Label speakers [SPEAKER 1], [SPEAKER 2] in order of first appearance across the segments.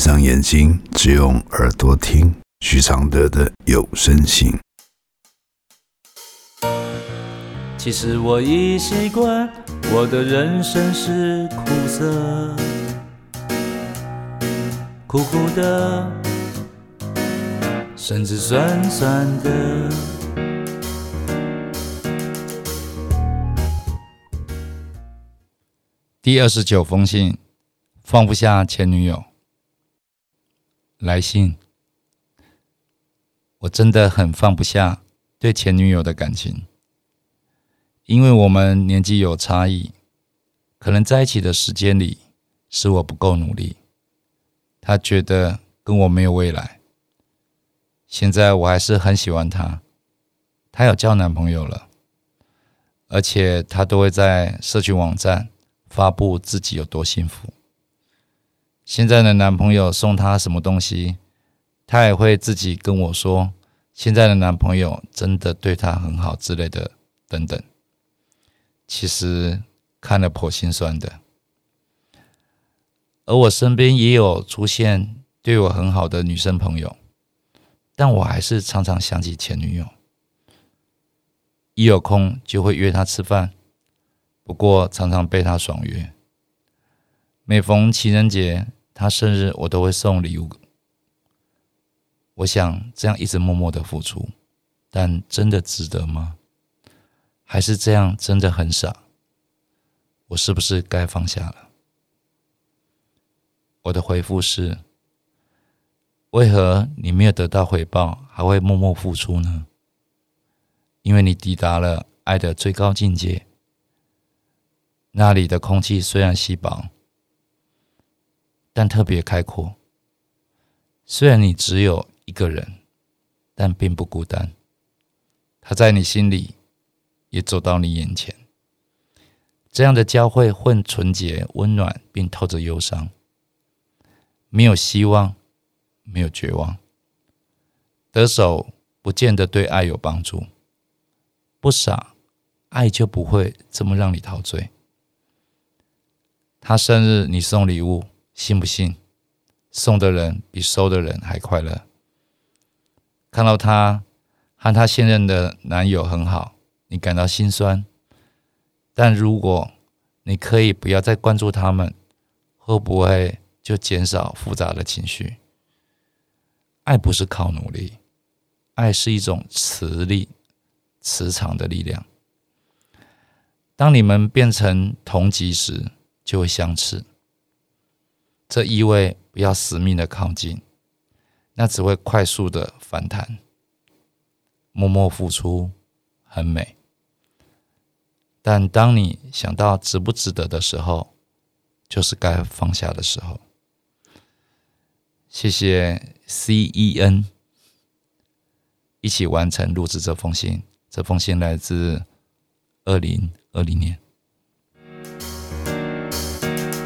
[SPEAKER 1] 上眼睛，只用耳朵听许常德的有声信。
[SPEAKER 2] 其实我已习惯，我的人生是苦涩，苦苦的，甚至酸酸的。
[SPEAKER 3] 第二十九封信，放不下前女友。来信，我真的很放不下对前女友的感情，因为我们年纪有差异，可能在一起的时间里是我不够努力，她觉得跟我没有未来。现在我还是很喜欢她，她有交男朋友了，而且她都会在社群网站发布自己有多幸福。现在的男朋友送她什么东西，她也会自己跟我说，现在的男朋友真的对她很好之类的，等等。其实看了颇心酸的。而我身边也有出现对我很好的女生朋友，但我还是常常想起前女友，一有空就会约她吃饭，不过常常被她爽约。每逢情人节。他生日我都会送礼物，我想这样一直默默的付出，但真的值得吗？还是这样真的很傻？我是不是该放下了？我的回复是：为何你没有得到回报，还会默默付出呢？因为你抵达了爱的最高境界，那里的空气虽然稀薄。但特别开阔。虽然你只有一个人，但并不孤单。他在你心里，也走到你眼前。这样的交汇混纯洁、温暖，并透着忧伤。没有希望，没有绝望。得手不见得对爱有帮助。不傻，爱就不会这么让你陶醉。他生日，你送礼物。信不信？送的人比收的人还快乐。看到他和他现任的男友很好，你感到心酸。但如果你可以不要再关注他们，会不会就减少复杂的情绪？爱不是靠努力，爱是一种磁力、磁场的力量。当你们变成同级时，就会相斥。这意味不要死命的靠近，那只会快速的反弹。默默付出很美，但当你想到值不值得的时候，就是该放下的时候。谢谢 C E N，一起完成录制这封信。这封信来自二零二零年。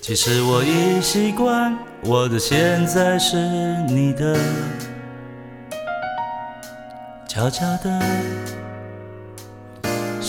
[SPEAKER 2] 其实我已习惯，我的现在是你的，悄悄的。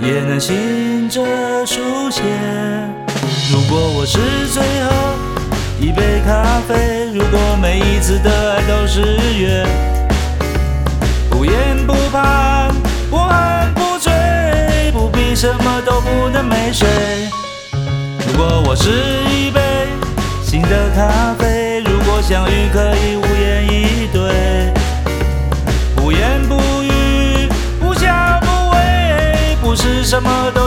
[SPEAKER 3] 也能醒着书写。如果我是最后一杯咖啡，如果每一次的爱都是约，不言不盼，不寒不醉，不必什么都不能没睡。如果我是一杯新的咖啡，如果相遇可以什么都。